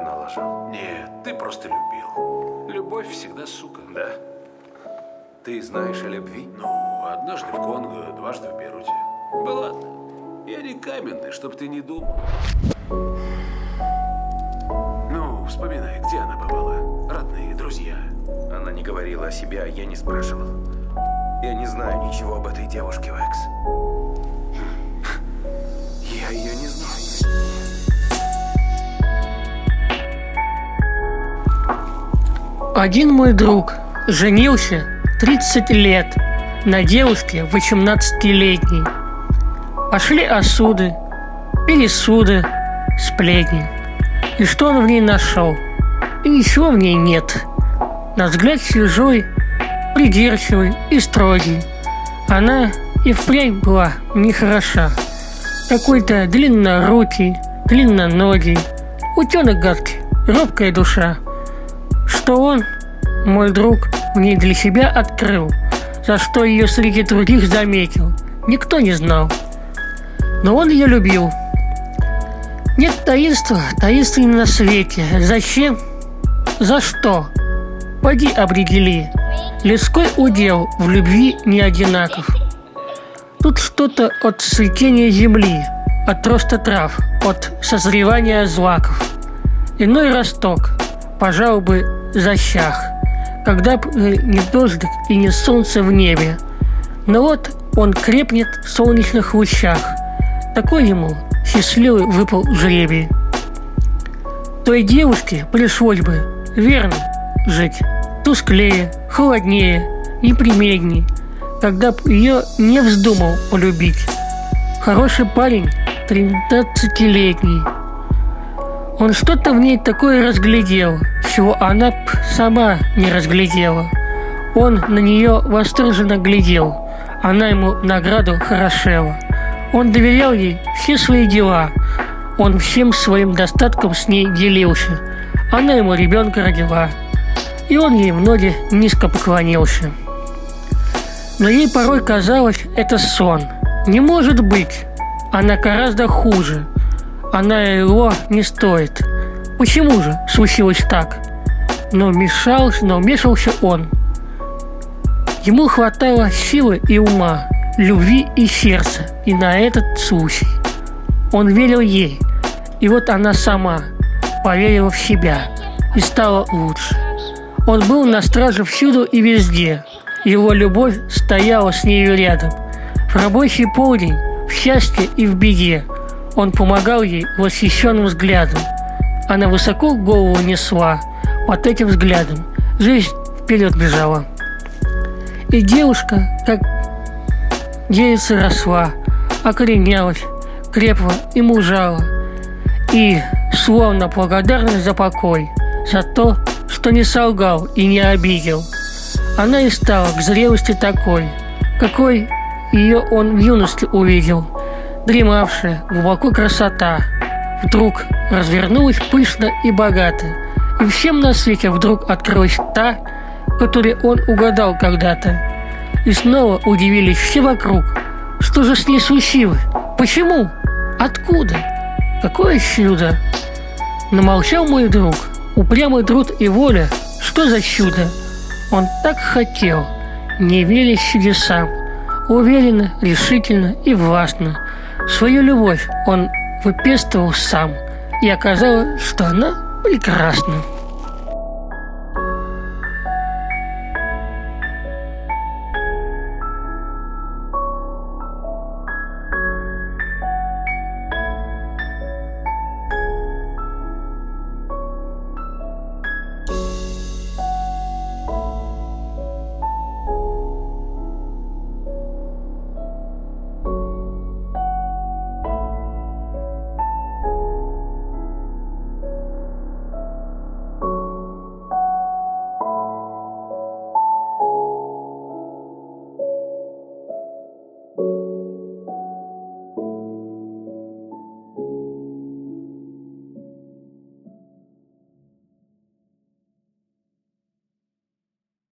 я налажал. Нет, ты просто любил. Любовь всегда сука. Да. Ты знаешь о любви? Ну, однажды в Конго, дважды в Бейруте. Да ладно. Я не каменный, чтоб ты не думал. Ну, вспоминай, где она бывала? Родные, друзья. Она не говорила о себе, а я не спрашивал. Я не знаю ничего об этой девушке, Векс. Я ее не знаю. Один мой друг женился 30 лет на девушке 18-летней. Пошли осуды, пересуды, сплетни. И что он в ней нашел? И ничего в ней нет. На взгляд чужой, придирчивый и строгий. Она и впрямь была нехороша. Какой-то длиннорукий, длинноногий, утенок гадкий, робкая душа. Что он, мой друг, в ней для себя открыл, за что ее среди других заметил, никто не знал. Но он ее любил. Нет таинства, таинства на свете. Зачем? За что? Пойди определи. Людской удел в любви не одинаков. Тут что-то от цветения земли, от роста трав, от созревания злаков. Иной росток, пожалуй защах, когда б не дождик и не солнце в небе. Но вот он крепнет в солнечных лучах. Такой ему счастливый выпал жребий. Той девушке пришлось бы, верно, жить тусклее, холоднее, неприметней, когда б ее не вздумал полюбить. Хороший парень, тринадцатилетний. Он что-то в ней такое разглядел, чего она б сама не разглядела. Он на нее восторженно глядел, она ему награду хорошела. Он доверял ей все свои дела, он всем своим достатком с ней делился. Она ему ребенка родила, и он ей в ноги низко поклонился. Но ей порой казалось, это сон. Не может быть. Она гораздо хуже. Она его не стоит. Почему же случилось так? Но мешал, но вмешался он. Ему хватало силы и ума, любви и сердца и на этот случай. Он верил ей, и вот она сама поверила в себя и стала лучше. Он был на страже всюду и везде. Его любовь стояла с нею рядом. В рабочий полдень, в счастье и в беде. Он помогал ей восхищенным взглядом. Она высоко голову несла под этим взглядом. Жизнь вперед бежала. И девушка, как девица росла, окоренялась, крепла и мужала. И, словно благодарность за покой, за то, что не солгал и не обидел. Она и стала к зрелости такой, какой ее он в юности увидел, дремавшая глубоко красота. Вдруг развернулась пышно и богато, и всем на свете вдруг открылась та, которую он угадал когда-то. И снова удивились все вокруг. Что же с ней случилось? Почему? Откуда? Какое чудо? Намолчал мой друг – Упрямый труд и воля, что за чудо? Он так хотел, не веря чудесам, уверенно, решительно и властно. Свою любовь он выпестовал сам, и оказалось, что она прекрасна.